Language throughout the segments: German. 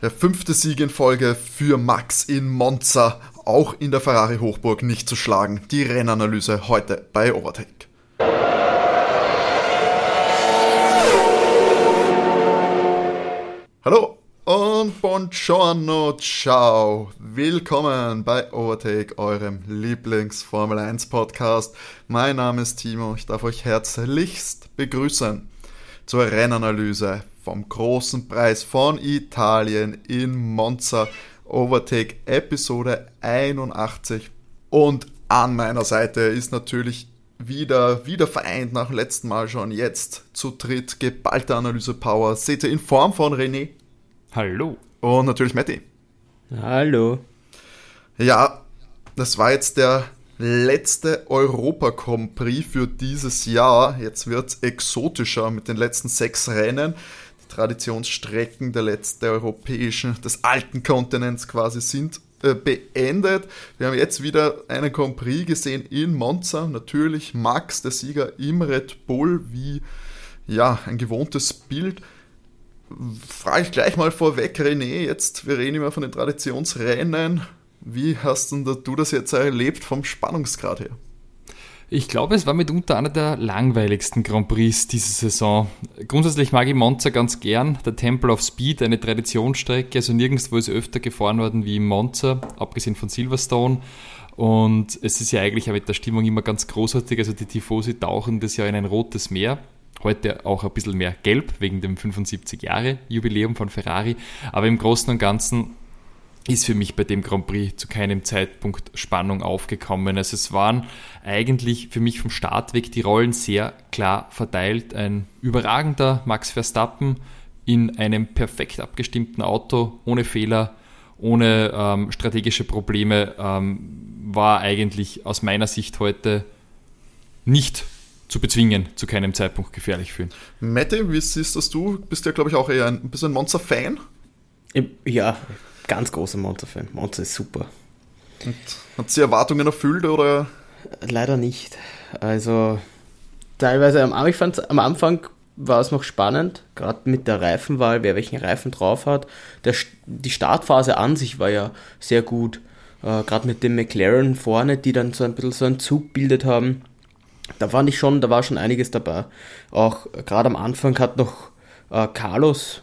Der fünfte Sieg in Folge für Max in Monza, auch in der Ferrari Hochburg nicht zu schlagen. Die Rennanalyse heute bei Overtake. Hallo und buongiorno, ciao. Willkommen bei Overtake, eurem Lieblings-Formel 1 Podcast. Mein Name ist Timo, ich darf euch herzlichst begrüßen zur Rennanalyse vom großen Preis von Italien in Monza Overtake Episode 81. Und an meiner Seite ist natürlich wieder, wieder vereint nach dem letzten Mal schon jetzt zu dritt geballte Analyse-Power. Seht ihr in Form von René. Hallo. Und natürlich Matti. Hallo. Ja, das war jetzt der letzte Europa Grand für dieses Jahr. Jetzt wird es exotischer mit den letzten sechs Rennen. Traditionsstrecken der letzten europäischen, des alten Kontinents quasi sind äh, beendet. Wir haben jetzt wieder einen Grand gesehen in Monza. Natürlich Max, der Sieger im Red Bull, wie ja, ein gewohntes Bild. Frage ich gleich mal vorweg, René, jetzt, wir reden immer von den Traditionsrennen. Wie hast denn du das jetzt erlebt vom Spannungsgrad her? Ich glaube, es war mitunter einer der langweiligsten Grand Prix diese Saison. Grundsätzlich mag ich Monza ganz gern. Der Temple of Speed, eine Traditionsstrecke, also nirgendwo ist öfter gefahren worden wie in Monza, abgesehen von Silverstone. Und es ist ja eigentlich mit der Stimmung immer ganz großartig. Also die Tifosi tauchen das Jahr in ein rotes Meer. Heute auch ein bisschen mehr gelb wegen dem 75-Jahre-Jubiläum von Ferrari. Aber im Großen und Ganzen ist für mich bei dem Grand Prix zu keinem Zeitpunkt Spannung aufgekommen. Also es waren eigentlich für mich vom Start weg die Rollen sehr klar verteilt. Ein überragender Max Verstappen in einem perfekt abgestimmten Auto, ohne Fehler, ohne ähm, strategische Probleme, ähm, war eigentlich aus meiner Sicht heute nicht zu bezwingen, zu keinem Zeitpunkt gefährlich fühlen. Mette, wie siehst das du? Bist ja, glaube ich, auch eher ein bisschen Monster-Fan? Ja, ganz großer Monster-Fan. Monster ist super. Und hat sie Erwartungen erfüllt oder? Leider nicht. Also teilweise am, ich fand, am Anfang war es noch spannend, gerade mit der Reifenwahl, wer welchen Reifen drauf hat. Der, die Startphase an sich war ja sehr gut. Äh, gerade mit dem McLaren vorne, die dann so ein bisschen so einen Zug bildet haben. Da fand ich schon, da war schon einiges dabei. Auch gerade am Anfang hat noch äh, Carlos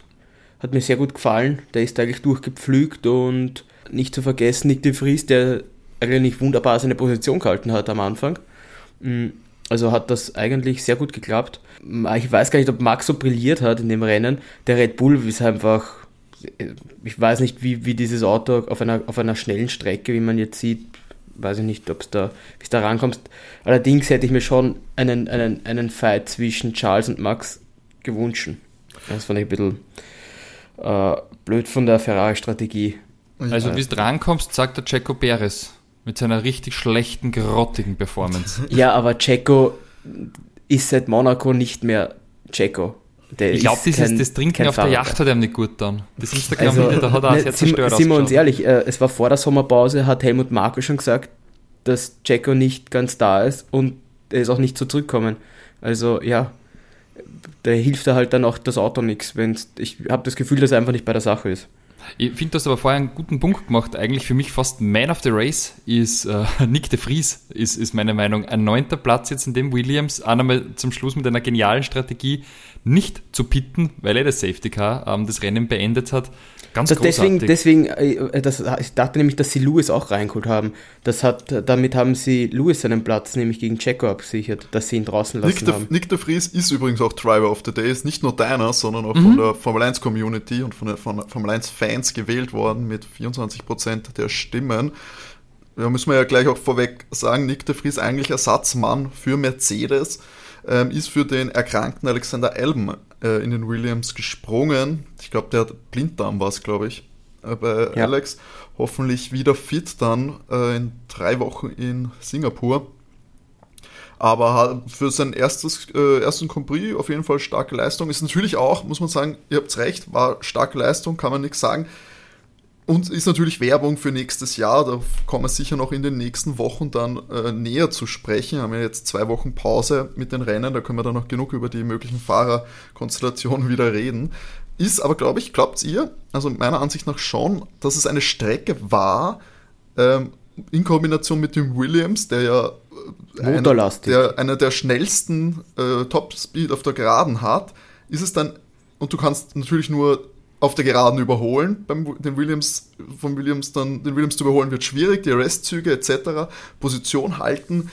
hat mir sehr gut gefallen. Der ist eigentlich durchgepflügt und nicht zu vergessen Nick de Vries, der eigentlich wunderbar seine Position gehalten hat am Anfang. Mm, also hat das eigentlich sehr gut geklappt. Ich weiß gar nicht, ob Max so brilliert hat in dem Rennen. Der Red Bull ist einfach, ich weiß nicht, wie, wie dieses Auto auf einer, auf einer schnellen Strecke, wie man jetzt sieht, weiß ich nicht, ob es da, bis da rankommst. Allerdings hätte ich mir schon einen, einen, einen Fight zwischen Charles und Max gewünscht. Das fand ich ein bisschen äh, blöd von der Ferrari-Strategie. Also, wie du rankommst, sagt der Checo Perez mit seiner richtig schlechten, grottigen Performance. Ja, aber Checo ist seit Monaco nicht mehr Checo. Der ich glaube, das Trinken auf der Yacht hat ihm nicht gut dann. Das Instagram-Video, also, da hat er ne, sehr zerstört Sind wir uns ehrlich, äh, es war vor der Sommerpause, hat Helmut Marko schon gesagt, dass Checo nicht ganz da ist und er ist auch nicht so zurückkommen. Also ja, da hilft da halt dann auch das Auto nichts. Ich habe das Gefühl, dass er einfach nicht bei der Sache ist. Ich finde, du hast aber vorher einen guten Punkt gemacht. Eigentlich für mich fast Man of the Race ist äh, Nick de Vries, ist, ist meine Meinung. Ein neunter Platz jetzt in dem Williams, einmal zum Schluss mit einer genialen Strategie, nicht zu pitten, weil er das Safety Car ähm, das Rennen beendet hat. Ganz das deswegen, deswegen äh, das, ich dachte nämlich, dass sie Lewis auch reingeholt haben. Das hat, damit haben sie Lewis seinen Platz nämlich gegen Checo abgesichert, dass sie ihn draußen lassen Nick haben. De, Nick de Vries ist übrigens auch Driver of the Day, ist nicht nur deiner, sondern auch mhm. von der Formel 1 Community und von der Formel 1 Fans gewählt worden mit 24% der Stimmen. Ja, müssen wir ja gleich auch vorweg sagen, Nick de Vries eigentlich Ersatzmann für Mercedes, ähm, ist für den erkrankten Alexander Elben äh, in den Williams gesprungen. Ich glaube, der hat Blinddarm war es, glaube ich, äh, bei ja. Alex. Hoffentlich wieder fit dann äh, in drei Wochen in Singapur. Aber für sein erstes, äh, ersten Prix auf jeden Fall starke Leistung. Ist natürlich auch, muss man sagen, ihr habt recht, war starke Leistung, kann man nichts sagen. Und ist natürlich Werbung für nächstes Jahr. Da kommen wir sicher noch in den nächsten Wochen dann äh, näher zu sprechen. Haben wir jetzt zwei Wochen Pause mit den Rennen. Da können wir dann noch genug über die möglichen Fahrerkonstellationen wieder reden. ist aber, glaube ich, glaubt ihr, also meiner Ansicht nach schon, dass es eine Strecke war, ähm, in Kombination mit dem Williams, der ja äh, einer der, einer der schnellsten äh, Topspeed auf der Geraden hat, ist es dann, und du kannst natürlich nur auf der Geraden überholen, beim den Williams, von Williams dann, den Williams zu überholen wird schwierig, die Restzüge etc., Position halten,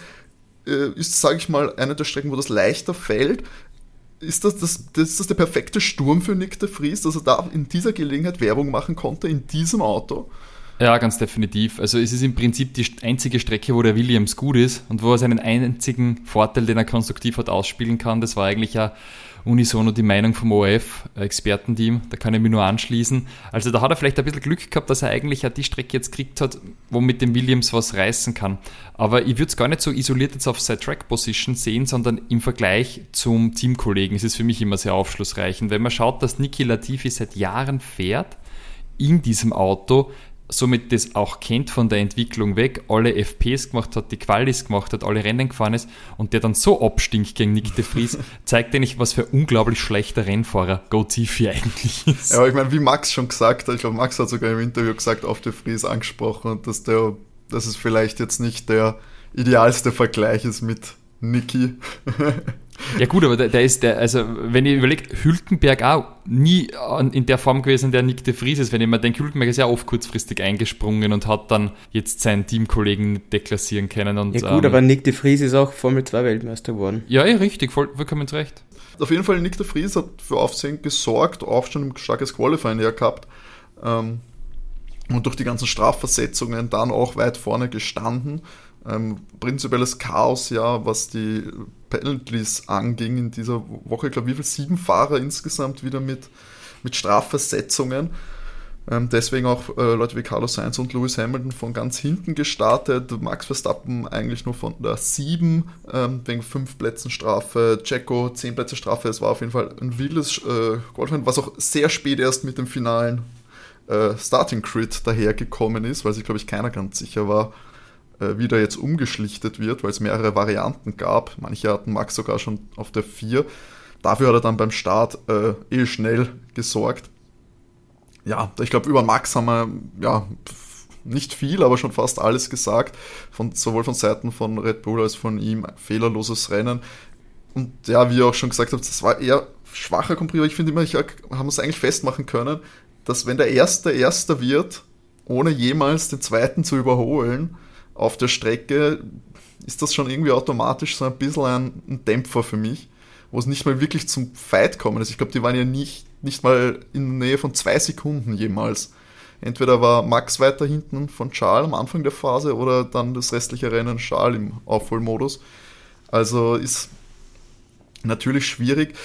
äh, ist, sage ich mal, eine der Strecken, wo das leichter fällt. Ist das, das, das, ist das der perfekte Sturm für Nick de Vries, dass er da in dieser Gelegenheit Werbung machen konnte, in diesem Auto? Ja, ganz definitiv. Also es ist im Prinzip die einzige Strecke, wo der Williams gut ist und wo er seinen einzigen Vorteil, den er konstruktiv hat, ausspielen kann. Das war eigentlich ja unisono die Meinung vom ORF-Expertenteam. Da kann ich mich nur anschließen. Also da hat er vielleicht ein bisschen Glück gehabt, dass er eigentlich ja die Strecke jetzt gekriegt hat, wo mit dem Williams was reißen kann. Aber ich würde es gar nicht so isoliert jetzt auf seine Track-Position sehen, sondern im Vergleich zum Teamkollegen. Es ist für mich immer sehr aufschlussreich. Und wenn man schaut, dass Niki Latifi seit Jahren fährt, in diesem Auto, somit das auch kennt von der Entwicklung weg, alle FPs gemacht hat, die Qualis gemacht hat, alle Rennen gefahren ist und der dann so abstinkt gegen Nick de Vries, zeigt eigentlich, was für ein unglaublich schlechter Rennfahrer Go Tiffy eigentlich ist. Ja, aber ich meine, wie Max schon gesagt hat, ich glaube, Max hat sogar im Interview gesagt, auf de Vries angesprochen, dass der, dass es vielleicht jetzt nicht der idealste Vergleich ist mit Niki. Ja gut, aber der, der, ist der, also wenn ich überlege, Hülkenberg auch nie in der Form gewesen, der Nick de Vries ist. Wenn ich mir denke, Hülkenberg ist ja oft kurzfristig eingesprungen und hat dann jetzt seinen Teamkollegen deklassieren können. Und, ja gut, ähm, aber Nick de Vries ist auch Formel 2 Weltmeister geworden. Ja, ja, richtig, voll, vollkommen recht. Auf jeden Fall, Nick de Vries hat für Aufsehen gesorgt, auch schon ein starkes Qualifying ja gehabt. Ähm, und durch die ganzen Strafversetzungen dann auch weit vorne gestanden ähm, prinzipielles Chaos, ja, was die Penalties anging in dieser Woche. Ich glaube, wie viele sieben Fahrer insgesamt wieder mit, mit Strafversetzungen. Ähm, deswegen auch äh, Leute wie Carlos Sainz und Lewis Hamilton von ganz hinten gestartet. Max Verstappen eigentlich nur von der 7 ähm, wegen 5 Plätzen Strafe. Checo 10 Plätze Strafe. Es war auf jeden Fall ein wildes äh, Golfrennen, was auch sehr spät erst mit dem finalen äh, Starting Crit dahergekommen ist, weil sich, glaube ich, keiner ganz sicher war, wieder jetzt umgeschlichtet wird, weil es mehrere Varianten gab. Manche hatten Max sogar schon auf der 4. Dafür hat er dann beim Start äh, eh schnell gesorgt. Ja, ich glaube, über Max haben wir ja nicht viel, aber schon fast alles gesagt. Von, sowohl von Seiten von Red Bull als von ihm. Fehlerloses Rennen. Und ja, wie ihr auch schon gesagt habt, das war eher schwacher aber ich finde immer, ich haben es eigentlich festmachen können, dass wenn der Erste Erster wird, ohne jemals den Zweiten zu überholen, auf der Strecke ist das schon irgendwie automatisch so ein bisschen ein, ein Dämpfer für mich, wo es nicht mal wirklich zum Fight kommen ist. Ich glaube, die waren ja nicht, nicht mal in der Nähe von zwei Sekunden jemals. Entweder war Max weiter hinten von Charles am Anfang der Phase oder dann das restliche Rennen Charles im Aufholmodus. Also ist natürlich schwierig.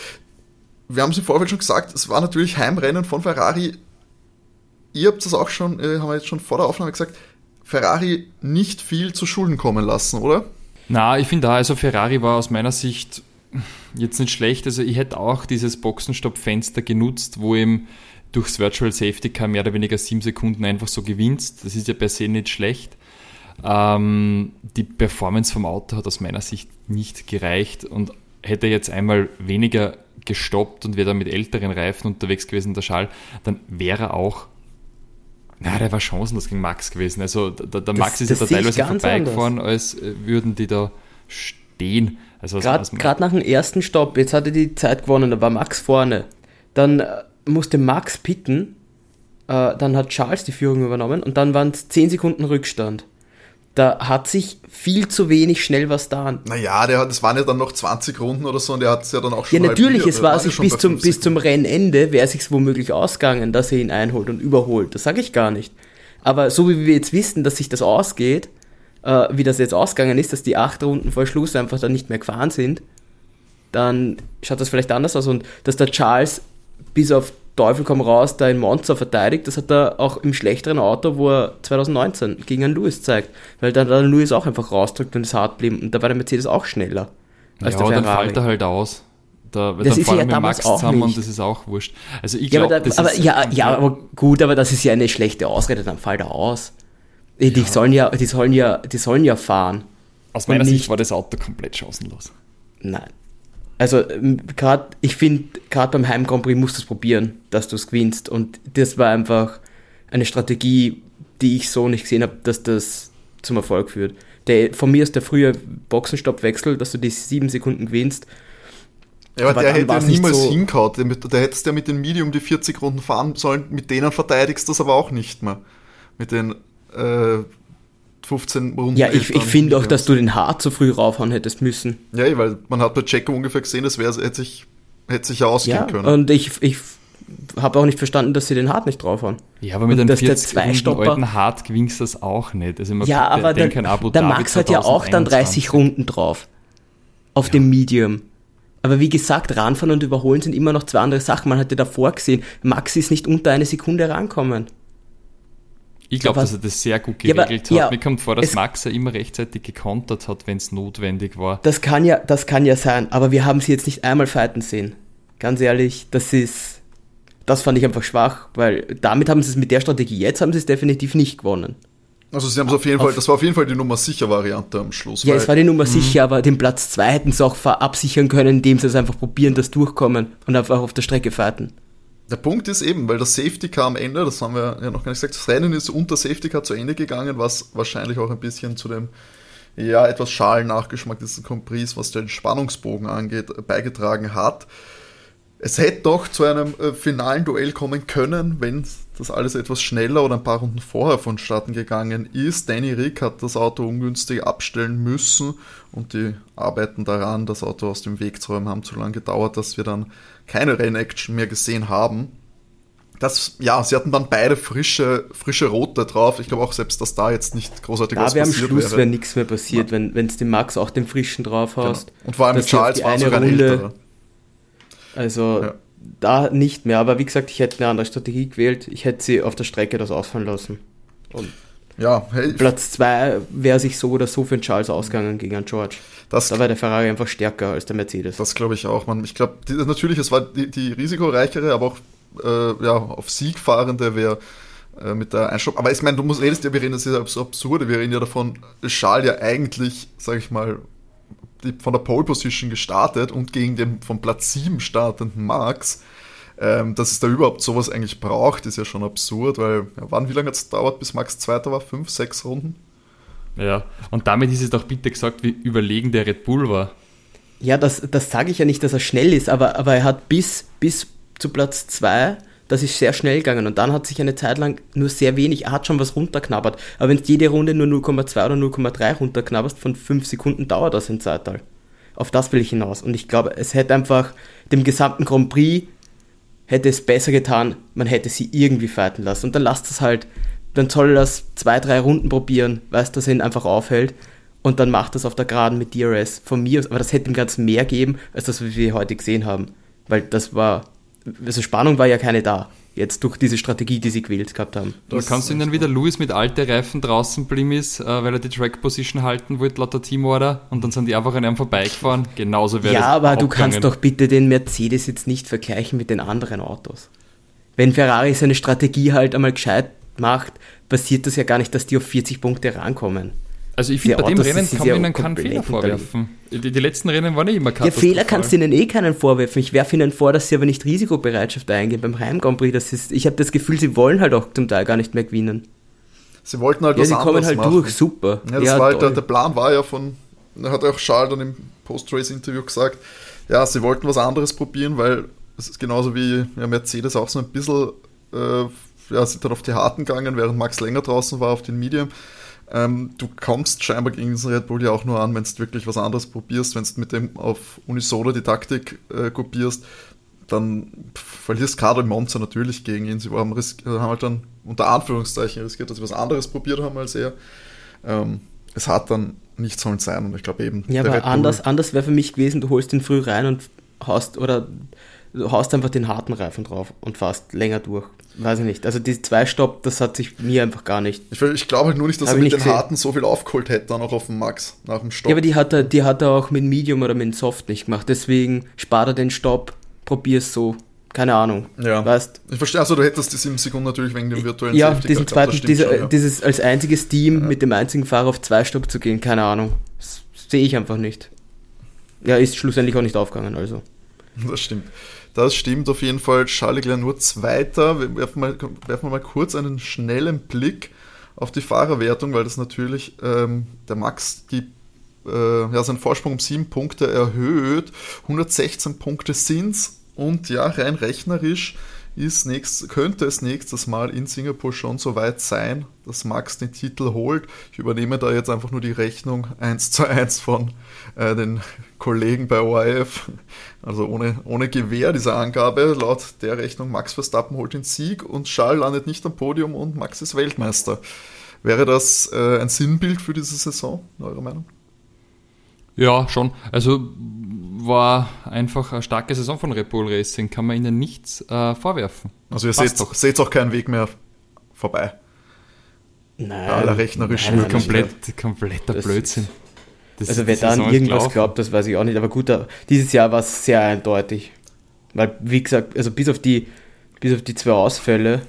Wir haben es im Vorfeld schon gesagt, es war natürlich Heimrennen von Ferrari. Ihr habt es auch schon, äh, haben wir jetzt schon vor der Aufnahme gesagt, Ferrari nicht viel zu Schulden kommen lassen, oder? Na, ich finde da, also Ferrari war aus meiner Sicht jetzt nicht schlecht. Also ich hätte auch dieses Boxenstopp-Fenster genutzt, wo eben durchs Virtual Safety Car mehr oder weniger sieben Sekunden einfach so gewinnst. Das ist ja per se nicht schlecht. Ähm, die Performance vom Auto hat aus meiner Sicht nicht gereicht und hätte jetzt einmal weniger gestoppt und wäre dann mit älteren Reifen unterwegs gewesen, der Schall, dann wäre er auch na, der war chancenlos gegen Max gewesen. Also der, der Max das, ist ja da teilweise vorbeigefahren, als äh, würden die da stehen. Also Gerade nach dem ersten Stopp, jetzt hatte die Zeit gewonnen, da war Max vorne. Dann äh, musste Max pitten, äh, dann hat Charles die Führung übernommen und dann waren es 10 Sekunden Rückstand da hat sich viel zu wenig schnell was da. Naja, der hat, das waren ja dann noch 20 Runden oder so und der hat es ja dann auch schon. Ja, natürlich, es war sich bis zum, bis zum Rennende, wäre sich womöglich ausgegangen, dass er ihn einholt und überholt. Das sage ich gar nicht. Aber so wie wir jetzt wissen, dass sich das ausgeht, äh, wie das jetzt ausgegangen ist, dass die acht Runden vor Schluss einfach dann nicht mehr gefahren sind, dann schaut das vielleicht anders aus und dass der Charles bis auf Teufel komm raus da in Monza verteidigt. Das hat er auch im schlechteren Auto, wo er 2019 gegen einen Lewis zeigt. Weil dann der Lewis auch einfach rausdrückt und es hart blieb. Und da war der Mercedes auch schneller. Als ja, der dann fällt er halt aus. Da, das dann ist ja mit Max zusammen nicht. und das ist auch wurscht. Also ich glaube, ja, das aber, ist ja, ja, aber gut, aber das ist ja eine schlechte Ausrede, dann fällt er aus. Die, ja. sollen ja, die sollen ja, die sollen ja fahren. Aus meiner Sicht war das Auto komplett chancenlos. Nein. Also gerade, ich finde, gerade beim Heim Grand Prix musst du es probieren, dass du es gewinnst. Und das war einfach eine Strategie, die ich so nicht gesehen habe, dass das zum Erfolg führt. Der, von mir ist der frühe Boxenstoppwechsel, dass du die sieben Sekunden gewinnst. Ja, aber, aber der hätte niemals so hingehauen. Da hättest du ja mit den Medium die 40 Runden fahren sollen, mit denen verteidigst du das aber auch nicht mehr. Mit den äh, 15 Runden. Ja, ich, ich finde auch, dass du den Hart so früh raufhauen hättest müssen. Ja, weil man hat bei Checo ungefähr gesehen, das wäre, hätte sich, hätte sich ja ausgehen ja, können. Und ich, ich habe auch nicht verstanden, dass sie den Hart nicht draufhauen. Ja, aber mit einem 40 Runden alten Hart gewinnst du das auch nicht. Also ja, aber der, der Max hat ja auch dann 30 Runden drauf. Auf ja. dem Medium. Aber wie gesagt, ranfahren und überholen sind immer noch zwei andere Sachen. Man hatte davor gesehen, Max ist nicht unter eine Sekunde rankommen. Ich glaube, dass er das sehr gut geregelt ja, hat. Ja, Mir kommt vor, dass Max ja immer rechtzeitig gekontert hat, wenn es notwendig war. Das kann ja, das kann ja sein, aber wir haben sie jetzt nicht einmal fighten sehen. Ganz ehrlich, das ist, das fand ich einfach schwach, weil damit haben sie es mit der Strategie jetzt haben sie es definitiv nicht gewonnen. Also sie haben es auf jeden Fall, das war auf jeden Fall die Nummer sicher Variante am Schluss. Ja, es war die Nummer mhm. sicher, aber den Platz 2 hätten sie auch absichern können, indem sie es einfach probieren, das durchkommen und einfach auf der Strecke fighten. Der Punkt ist eben, weil das Safety Car am Ende, das haben wir ja noch gar nicht gesagt, das Rennen ist unter Safety Car zu Ende gegangen, was wahrscheinlich auch ein bisschen zu dem ja etwas schalen Nachgeschmack dieses Compris, was den Spannungsbogen angeht, beigetragen hat. Es hätte doch zu einem äh, finalen Duell kommen können, wenn das alles etwas schneller oder ein paar Runden vorher vonstatten gegangen ist. Danny Rick hat das Auto ungünstig abstellen müssen und die arbeiten daran, das Auto aus dem Weg zu räumen, haben zu lange gedauert, dass wir dann keine Rennaction mehr gesehen haben. Das, ja, sie hatten dann beide frische, frische Rote drauf. Ich glaube auch selbst, dass da jetzt nicht großartig da was passiert wäre. am Schluss wäre nichts mehr passiert, ja. wenn es dem Max auch den frischen drauf genau. hast. Genau. Und vor allem Charles war sogar ein älterer. Also ja. Da nicht mehr. Aber wie gesagt, ich hätte eine andere Strategie gewählt. Ich hätte sie auf der Strecke das ausfallen lassen. Und ja, hey, Platz 2 wäre sich so oder so für den Charles ausgegangen gegen einen George. Das, da war der Ferrari einfach stärker als der Mercedes. Das glaube ich auch. Man, ich glaube, natürlich, es war die, die risikoreichere, aber auch äh, ja, auf Sieg fahrende wäre äh, mit der Einstopp. Aber ich meine, du musst redest ja, wir reden das ist ja so absurde, wir reden ja davon, Charles ja eigentlich, sage ich mal, von der Pole Position gestartet und gegen den von Platz 7 startenden Max. Ähm, dass es da überhaupt sowas eigentlich braucht, ist ja schon absurd, weil ja, wann, wie lange hat es dauert, bis Max Zweiter war? Fünf, sechs Runden? Ja, und damit ist es doch bitte gesagt, wie überlegen der Red Bull war. Ja, das, das sage ich ja nicht, dass er schnell ist, aber, aber er hat bis, bis zu Platz 2, das ist sehr schnell gegangen und dann hat sich eine Zeit lang nur sehr wenig, er hat schon was runterknabbert, aber wenn du jede Runde nur 0,2 oder 0,3 runterknabberst, von 5 Sekunden dauert das in Zeital. Auf das will ich hinaus und ich glaube, es hätte einfach dem gesamten Grand Prix hätte es besser getan, man hätte sie irgendwie fighten lassen und dann lasst es halt dann soll er das zwei, drei Runden probieren, weißt dass er ihn einfach aufhält und dann macht das auf der Geraden mit DRS von mir aus. Aber das hätte ihm ganz mehr geben, als das, was wir heute gesehen haben. Weil das war, also Spannung war ja keine da. Jetzt durch diese Strategie, die sie gewählt gehabt haben. Da kannst du ihn dann wieder Lewis mit alten Reifen draußen blieben ist, äh, weil er die Track Position halten wollte, lauter Teamorder, und dann sind die einfach an ihm vorbeigefahren. Genauso wäre Ja, aber du kannst doch bitte den Mercedes jetzt nicht vergleichen mit den anderen Autos. Wenn Ferrari seine Strategie halt einmal gescheit macht, passiert das ja gar nicht, dass die auf 40 Punkte rankommen. Also ich finde, bei dem Rennen kann man ihnen keinen Fehler vorwerfen. Die, die, letzten Rennen waren nicht immer katastrophal. Ja, Fehler kannst du ihnen eh keinen vorwerfen. Ich werfe ihnen vor, dass sie aber nicht Risikobereitschaft eingehen beim Heim Grand Prix. Das ist, ich habe das Gefühl, sie wollen halt auch zum Teil gar nicht mehr gewinnen. Sie wollten halt ja, was sie kommen halt machen. durch, super. Ja, das ja, war halt der, der, Plan war ja von, hat auch Charles dann im Post-Race-Interview gesagt, ja, sie wollten was anderes probieren, weil es ist genauso wie ja, Mercedes auch so ein bisschen äh, ja, sind dann auf die harten gegangen, während Max länger draußen war auf den Medium. Ähm, du kommst scheinbar gegen diesen Red Bull ja auch nur an, wenn du wirklich was anderes probierst, wenn du mit dem auf Unisono die Taktik äh, kopierst, dann verlierst gerade im Monster natürlich gegen ihn. Sie haben, haben, halt dann unter Anführungszeichen riskiert, dass sie was anderes probiert haben als er. Ähm, es hat dann nicht sollen sein und ich glaube eben. Ja, aber anders, anders wäre für mich gewesen, du holst ihn früh rein und haust oder du haust einfach den harten Reifen drauf und fährst länger durch. Weiß ich nicht. Also die zwei Stopp, das hat sich mir einfach gar nicht. Ich, ich glaube halt nur nicht, dass er mit den gesehen. harten so viel aufgeholt hätte, dann auch auf dem Max nach dem Stopp. Ja, aber die hat er, die hat er auch mit Medium oder mit Soft nicht gemacht. Deswegen spart er den Stopp, probier's so. Keine Ahnung. Ja. Weißt, ich verstehe, also du hättest die 7 Sekunden natürlich wegen dem virtuellen Ja, Safety diesen zweiten, diese, schon, ja. dieses als einziges Team ja. mit dem einzigen Fahrer auf zwei Stopp zu gehen, keine Ahnung. Sehe ich einfach nicht. ja, ist schlussendlich auch nicht aufgegangen, also. Das stimmt. Das stimmt auf jeden Fall. Charles Leclerc nur Zweiter. Wir werfen mal, werfen mal kurz einen schnellen Blick auf die Fahrerwertung, weil das natürlich ähm, der Max die, äh, ja, seinen Vorsprung um sieben Punkte erhöht. 116 Punkte sind es und ja, rein rechnerisch ist nächst, könnte es nächstes Mal in Singapur schon so weit sein, dass Max den Titel holt. Ich übernehme da jetzt einfach nur die Rechnung 1 zu 1 von äh, den Kollegen bei ORF. Also ohne, ohne Gewähr dieser Angabe. Laut der Rechnung Max Verstappen holt den Sieg und Charles landet nicht am Podium und Max ist Weltmeister. Wäre das äh, ein Sinnbild für diese Saison, in eurer Meinung? Ja, schon. Also war einfach eine starke Saison von Red Bull Racing, kann man ihnen nichts äh, vorwerfen. Also ihr seht, doch. seht auch keinen Weg mehr vorbei. Nein, aller rechnerischen nein, komplett, kompletter das Blödsinn. Das also wer dann irgendwas gelaufen. glaubt, das weiß ich auch nicht. Aber gut, dieses Jahr war es sehr eindeutig. Weil, wie gesagt, also bis auf die, bis auf die zwei Ausfälle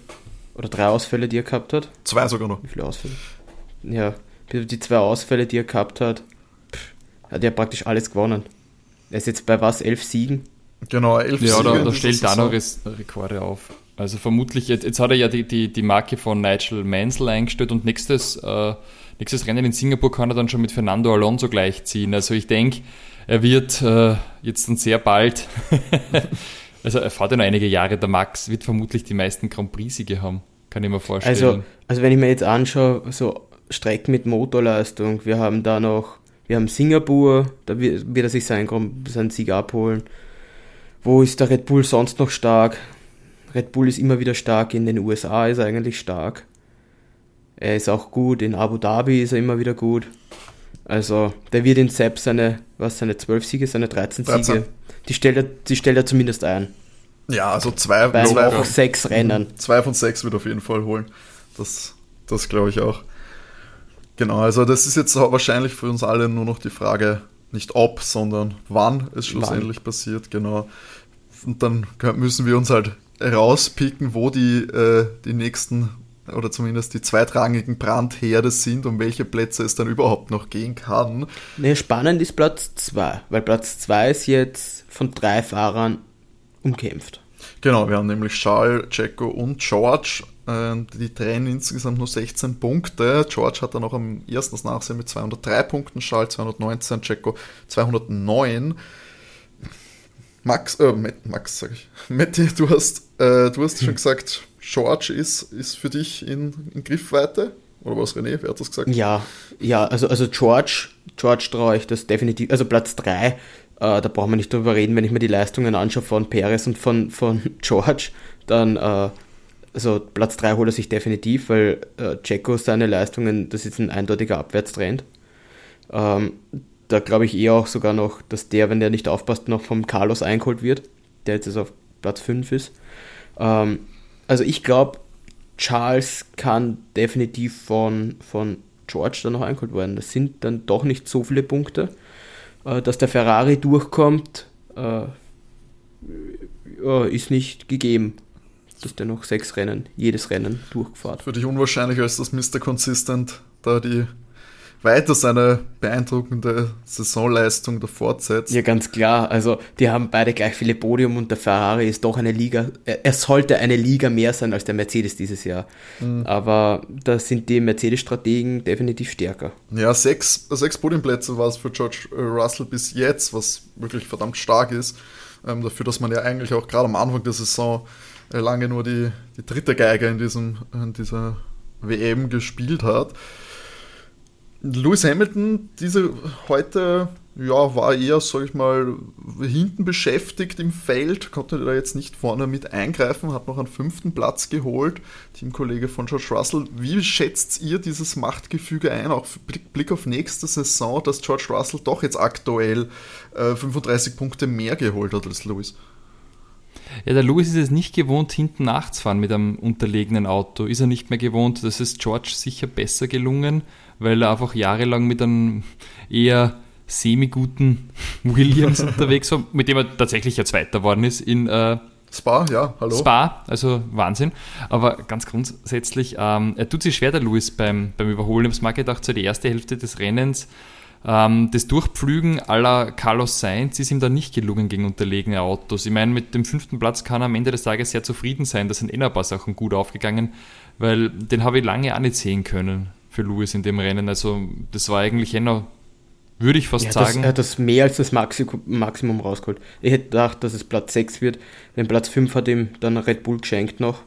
oder drei Ausfälle, die er gehabt hat. Zwei sogar noch. Wie viele Ausfälle? Ja, bis auf die zwei Ausfälle, die er gehabt hat, pff, hat er praktisch alles gewonnen. Er ist jetzt bei was? Elf Siegen? Genau, elf ja, Siege. Ja, da, da stellt er noch Rekorde auf. Also vermutlich, jetzt, jetzt hat er ja die, die, die Marke von Nigel Mansell eingestellt und nächstes, äh, nächstes Rennen in Singapur kann er dann schon mit Fernando Alonso gleichziehen. Also ich denke, er wird äh, jetzt dann sehr bald, also er fährt ja noch einige Jahre, der Max wird vermutlich die meisten Grand Prix-Siege haben, kann ich mir vorstellen. Also, also wenn ich mir jetzt anschaue, so Strecken mit Motorleistung, wir haben da noch wir haben Singapur, da wird, er sich seinen, seinen Sieg abholen. Wo ist der Red Bull sonst noch stark? Red Bull ist immer wieder stark, in den USA ist er eigentlich stark. Er ist auch gut, in Abu Dhabi ist er immer wieder gut. Also, der wird in Sepp seine, was, seine 12 Siege, seine 13 Siege, 13. Die, stellt er, die stellt er zumindest ein. Ja, also zwei, Bei zwei von sechs Rennen. Zwei von sechs wird auf jeden Fall holen. Das, das glaube ich auch. Genau, also das ist jetzt wahrscheinlich für uns alle nur noch die Frage, nicht ob, sondern wann es schlussendlich wann? passiert, genau. Und dann müssen wir uns halt rauspicken, wo die, äh, die nächsten oder zumindest die zweitrangigen Brandherde sind, um welche Plätze es dann überhaupt noch gehen kann. Ne, spannend ist Platz 2, weil Platz 2 ist jetzt von drei Fahrern umkämpft. Genau, wir haben nämlich Charles, Checo und George ähm, die trennen insgesamt nur 16 Punkte. George hat dann auch am ersten das Nachsehen mit 203 Punkten, Charles 219, Checo 209. Max, äh, Max sag ich. Matti, du hast, äh, du hast schon gesagt, George ist, ist für dich in, in Griffweite. Oder was, René? Wer hat das gesagt? Ja, ja, also, also George, George traue ich das definitiv. Also Platz 3, äh, da brauchen wir nicht drüber reden, wenn ich mir die Leistungen anschaue von Perez und von, von George, dann äh, also Platz 3 holt er sich definitiv, weil äh, Checo seine Leistungen, das ist ein eindeutiger Abwärtstrend. Ähm, da glaube ich eher auch sogar noch, dass der, wenn der nicht aufpasst, noch vom Carlos eingeholt wird, der jetzt also auf Platz 5 ist. Ähm, also ich glaube, Charles kann definitiv von, von George dann noch eingeholt werden. Das sind dann doch nicht so viele Punkte. Äh, dass der Ferrari durchkommt, äh, ist nicht gegeben dass der noch sechs Rennen, jedes Rennen durchgefahren. Für dich unwahrscheinlich, als dass Mr. Consistent da die weiter seine beeindruckende Saisonleistung da fortsetzt. Ja, ganz klar. Also, die haben beide gleich viele Podium und der Ferrari ist doch eine Liga. Er sollte eine Liga mehr sein als der Mercedes dieses Jahr. Mhm. Aber da sind die Mercedes-Strategen definitiv stärker. Ja, sechs, sechs Podiumplätze war es für George äh, Russell bis jetzt, was wirklich verdammt stark ist. Ähm, dafür, dass man ja eigentlich auch gerade am Anfang der Saison äh, lange nur die, die dritte Geige in, diesem, in dieser WM gespielt hat. Lewis Hamilton, diese heute, ja, war eher, sag ich mal, hinten beschäftigt im Feld, konnte da jetzt nicht vorne mit eingreifen, hat noch einen fünften Platz geholt, Teamkollege von George Russell. Wie schätzt ihr dieses Machtgefüge ein, auch Blick, auf nächste Saison, dass George Russell doch jetzt aktuell äh, 35 Punkte mehr geholt hat als Lewis? Ja, der Lewis ist es nicht gewohnt, hinten nachzufahren mit einem unterlegenen Auto. Ist er nicht mehr gewohnt. Das ist George sicher besser gelungen, weil er einfach jahrelang mit einem eher semi-guten Williams unterwegs war, mit dem er tatsächlich ja Zweiter worden ist in äh, Spa, ja, hallo. Spa, also Wahnsinn. Aber ganz grundsätzlich, ähm, er tut sich schwer, der Lewis, beim, beim Überholen. Ich habe mal gedacht, so die erste Hälfte des Rennens das Durchpflügen aller Carlos Sainz ist ihm dann nicht gelungen gegen unterlegene Autos. Ich meine, mit dem fünften Platz kann er am Ende des Tages sehr zufrieden sein. Da sind eh ein paar Sachen gut aufgegangen, weil den habe ich lange auch nicht sehen können für Lewis in dem Rennen. Also das war eigentlich eh noch, würde ich fast er sagen. Das, er hat das mehr als das Maximum, Maximum rausgeholt. Ich hätte gedacht, dass es Platz 6 wird. Den Platz 5 hat ihm dann Red Bull geschenkt noch.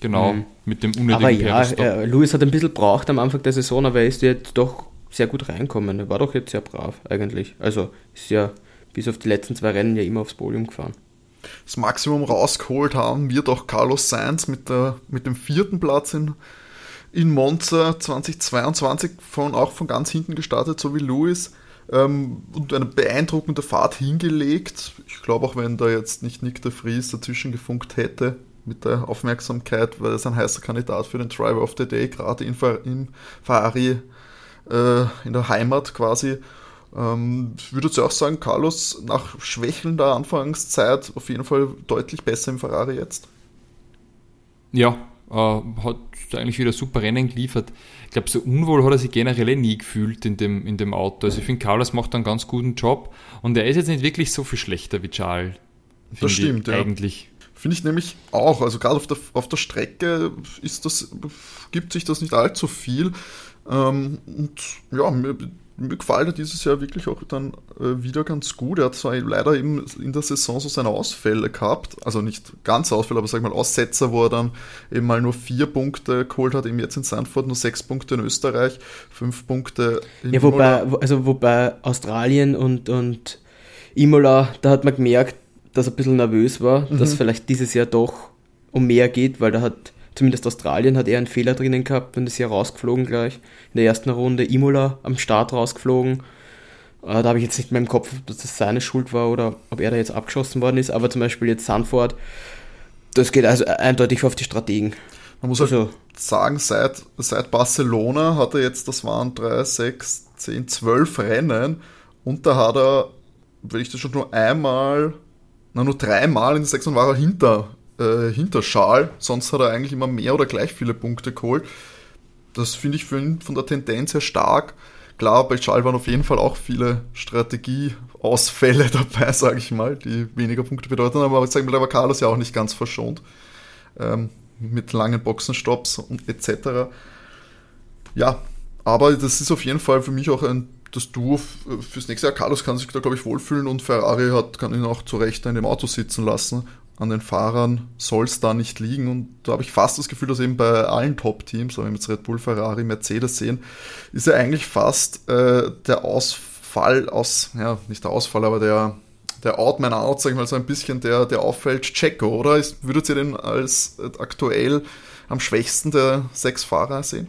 Genau, mhm. mit dem unnötigen Aber ja, er, Lewis hat ein bisschen braucht am Anfang der Saison, aber er ist jetzt doch sehr gut reinkommen. Er war doch jetzt sehr brav eigentlich. Also ist ja bis auf die letzten zwei Rennen ja immer aufs Podium gefahren. Das Maximum rausgeholt haben wir doch Carlos Sainz mit, der, mit dem vierten Platz in, in Monza 2022 von, auch von ganz hinten gestartet, so wie Lewis. Ähm, und eine beeindruckende Fahrt hingelegt. Ich glaube, auch wenn da jetzt nicht Nick de Vries dazwischen gefunkt hätte, mit der Aufmerksamkeit, weil er ist ein heißer Kandidat für den Driver of the Day, gerade im Ferrari äh, in der Heimat quasi. Ähm, ich würde jetzt auch sagen, Carlos nach schwächelnder Anfangszeit auf jeden Fall deutlich besser im Ferrari jetzt. Ja, äh, hat eigentlich wieder super Rennen geliefert. Ich glaube, so unwohl hat er sich generell nie gefühlt in dem, in dem Auto. Also ich finde, Carlos macht einen ganz guten Job und er ist jetzt nicht wirklich so viel schlechter wie Charles. Das stimmt, ja. Eigentlich. Finde ich nämlich auch. Also gerade auf der, auf der Strecke ist das, gibt sich das nicht allzu viel. Ähm, und ja, mir, mir gefällt er dieses Jahr wirklich auch dann äh, wieder ganz gut. Er hat zwar leider eben in der Saison so seine Ausfälle gehabt, also nicht ganz Ausfälle, aber sag ich mal Aussetzer, wo er dann eben mal nur vier Punkte geholt hat, eben jetzt in Sanford nur sechs Punkte in Österreich, fünf Punkte in Ja, wobei, also wobei Australien und, und Imola, da hat man gemerkt, dass er ein bisschen nervös war, mhm. dass vielleicht dieses Jahr doch um mehr geht, weil da hat zumindest Australien hat er einen Fehler drinnen gehabt und ist ja rausgeflogen gleich. In der ersten Runde Imola am Start rausgeflogen. Äh, da habe ich jetzt nicht mehr im Kopf, ob das seine Schuld war oder ob er da jetzt abgeschossen worden ist, aber zum Beispiel jetzt Sanford, das geht also eindeutig auf die Strategen. Man muss also, halt sagen, seit, seit Barcelona hat er jetzt, das waren 3, 6, 10, 12 Rennen und da hat er, wenn ich das schon nur einmal na, nur dreimal in den sechs war er hinter, äh, hinter Schal, sonst hat er eigentlich immer mehr oder gleich viele Punkte geholt. Das finde ich für ihn von der Tendenz her stark. Klar, bei Schal waren auf jeden Fall auch viele Strategieausfälle dabei, sage ich mal, die weniger Punkte bedeuten, aber ich sage mal, da war Carlos ja auch nicht ganz verschont. Ähm, mit langen Boxenstopps und etc. Ja, aber das ist auf jeden Fall für mich auch ein das Duo fürs nächste Jahr. Carlos kann sich da, glaube ich, wohlfühlen und Ferrari hat, kann ihn auch zu Recht in dem Auto sitzen lassen. An den Fahrern soll es da nicht liegen. Und da habe ich fast das Gefühl, dass eben bei allen Top-Teams, wenn wir jetzt Red Bull, Ferrari, Mercedes sehen, ist ja eigentlich fast äh, der Ausfall aus, ja, nicht der Ausfall, aber der, der Outman Out, sag ich mal, so ein bisschen der, der auffällt, Checo, oder? Ist, würdet ihr den als äh, aktuell am schwächsten der sechs Fahrer sehen?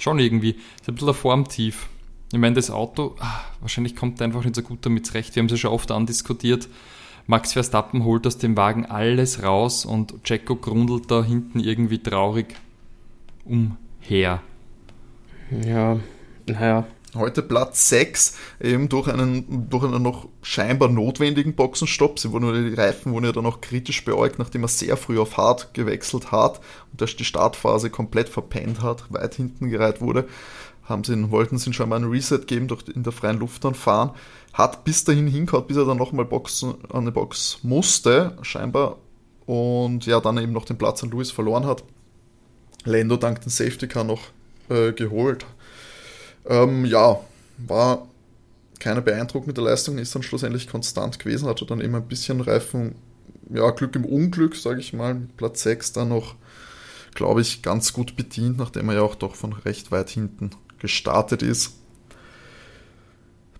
Schon irgendwie. Ist ein bisschen ein Formtief. Ich meine, das Auto, ach, wahrscheinlich kommt einfach nicht so gut damit zurecht. Wir haben es ja schon oft andiskutiert. Max Verstappen holt aus dem Wagen alles raus und Jacko grundelt da hinten irgendwie traurig umher. Ja, naja. Heute Platz 6, eben durch einen, durch einen noch scheinbar notwendigen Boxenstopp. Sie wurden, die Reifen wurden ja dann noch kritisch beäugt, nachdem er sehr früh auf hart gewechselt hat und die Startphase komplett verpennt hat, weit hinten gereiht wurde haben sie, wollten sie schon mal einen Reset geben, durch in der freien Luft dann fahren. Hat bis dahin hingehauen, bis er dann nochmal an die Box musste, scheinbar. Und ja, dann eben noch den Platz an Lewis verloren hat. Lando dank den Safety Car noch äh, geholt. Ähm, ja, war keine beeindruckende Leistung, ist dann schlussendlich konstant gewesen, hatte dann eben ein bisschen Reifen, ja, Glück im Unglück, sage ich mal, mit Platz 6 dann noch, glaube ich, ganz gut bedient, nachdem er ja auch doch von recht weit hinten gestartet ist.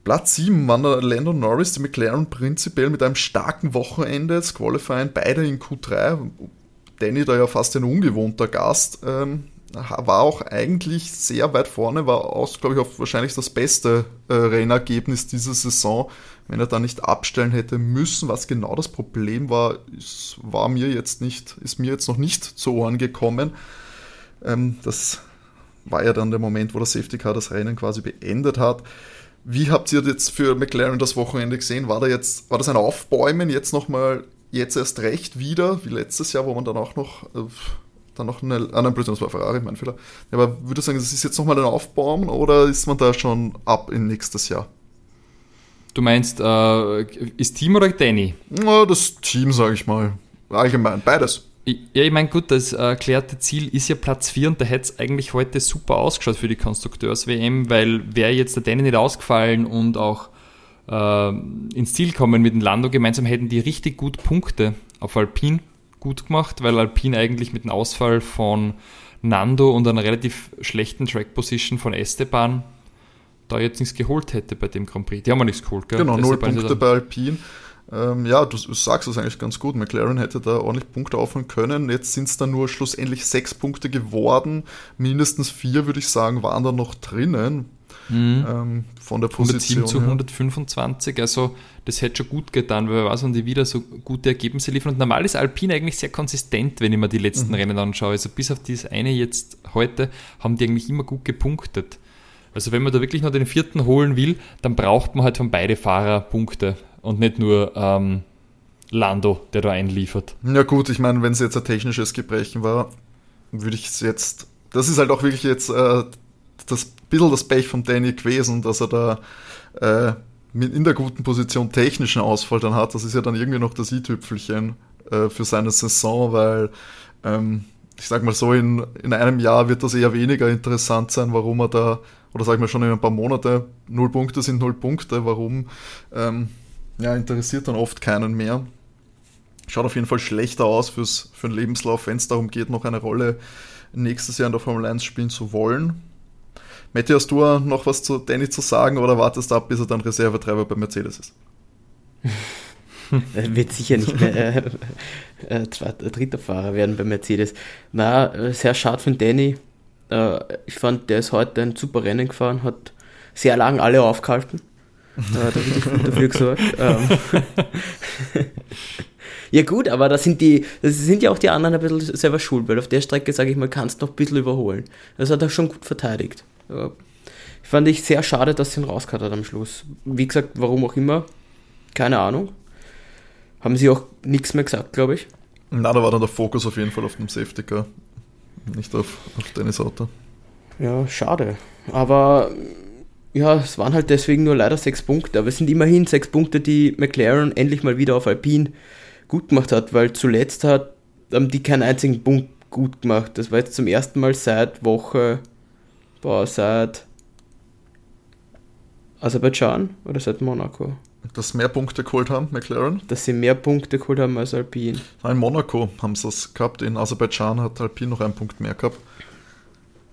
Platz 7 war der Lando Norris, der McLaren prinzipiell mit einem starken Wochenende, das Qualifying beide in Q3. Danny da ja fast ein ungewohnter Gast, ähm, war auch eigentlich sehr weit vorne, war auch, glaube ich, auch wahrscheinlich das beste äh, Rennergebnis dieser Saison, wenn er da nicht abstellen hätte müssen. Was genau das Problem war, ist, war mir jetzt nicht, ist mir jetzt noch nicht zu Ohren gekommen. Ähm, das war ja dann der Moment, wo der Safety Car das Rennen quasi beendet hat. Wie habt ihr jetzt für McLaren das Wochenende gesehen? War, da jetzt, war das ein Aufbäumen jetzt nochmal, jetzt erst recht wieder, wie letztes Jahr, wo man dann auch noch äh, dann noch eine, ah nein, das war Ferrari, mein Fehler. Aber würde sagen, das ist jetzt nochmal ein Aufbauen oder ist man da schon ab in nächstes Jahr? Du meinst, äh, ist Team oder Danny? Na, das Team, sage ich mal. Allgemein, beides. Ja, ich meine, gut, das erklärte Ziel ist ja Platz 4 und da hätte es eigentlich heute super ausgeschaut für die Konstrukteurs-WM, weil wäre jetzt der Danny nicht ausgefallen und auch äh, ins Ziel kommen mit dem Lando gemeinsam, hätten die richtig gut Punkte auf Alpine gut gemacht, weil Alpine eigentlich mit dem Ausfall von Nando und einer relativ schlechten Track-Position von Esteban da jetzt nichts geholt hätte bei dem Grand Prix. Die haben wir nichts geholt, gell? Genau, null Punkte bei Alpine. Ähm, ja, du, du, sagst es eigentlich ganz gut. McLaren hätte da ordentlich Punkte aufholen können. Jetzt sind es dann nur schlussendlich sechs Punkte geworden. Mindestens vier, würde ich sagen, waren da noch drinnen. Mhm. Ähm, von der Position. 107 zu 125, also das hätte schon gut getan, weil was und die wieder so gute Ergebnisse liefern. Und normal ist Alpine eigentlich sehr konsistent, wenn ich mir die letzten mhm. Rennen anschaue. Also bis auf dieses eine jetzt heute haben die eigentlich immer gut gepunktet. Also wenn man da wirklich noch den vierten holen will, dann braucht man halt von beide Fahrer Punkte und nicht nur ähm, Lando, der da einliefert. Ja gut, ich meine, wenn es jetzt ein technisches Gebrechen war, würde ich es jetzt. Das ist halt auch wirklich jetzt äh, das bisschen das Pech von Danny gewesen, dass er da äh, in der guten Position technischen Ausfall dann hat. Das ist ja dann irgendwie noch das i-Tüpfelchen äh, für seine Saison, weil ähm, ich sag mal so, in, in einem Jahr wird das eher weniger interessant sein, warum er da, oder sag ich mal schon in ein paar Monate, null Punkte sind null Punkte, warum ähm, ja, interessiert dann oft keinen mehr. Schaut auf jeden Fall schlechter aus fürs, für den Lebenslauf, wenn es darum geht, noch eine Rolle nächstes Jahr in der Formel 1 spielen zu wollen. Matti, hast du noch was zu Danny zu sagen oder wartest du ab, bis er dann Reservetreiber bei Mercedes ist? Er wird sicher nicht mehr äh, äh, zweiter, dritter Fahrer werden bei Mercedes. Na, äh, sehr schade von Danny. Äh, ich fand, der ist heute ein super Rennen gefahren, hat sehr lang alle aufgehalten. Da hat er wirklich gut dafür gesorgt. Ähm, ja gut, aber da sind die, das sind ja auch die anderen ein bisschen selber schuld, weil auf der Strecke, sage ich mal, kannst du noch ein bisschen überholen. Das hat er schon gut verteidigt. Ja. Fand ich sehr schade, dass sie ihn rausgehauen hat am Schluss. Wie gesagt, warum auch immer, keine Ahnung. Haben sie auch nichts mehr gesagt, glaube ich. Na, da war dann der Fokus auf jeden Fall auf dem Safety Car, nicht auf, auf Dennis Auto. Ja, schade. Aber ja, es waren halt deswegen nur leider sechs Punkte, aber es sind immerhin sechs Punkte, die McLaren endlich mal wieder auf Alpine gut gemacht hat, weil zuletzt hat, haben die keinen einzigen Punkt gut gemacht. Das war jetzt zum ersten Mal seit Woche, boah, seit Aserbaidschan oder seit Monaco. Dass mehr Punkte geholt haben, McLaren? Dass sie mehr Punkte geholt haben als Alpine. In Monaco haben sie es gehabt, in Aserbaidschan hat Alpine noch einen Punkt mehr gehabt.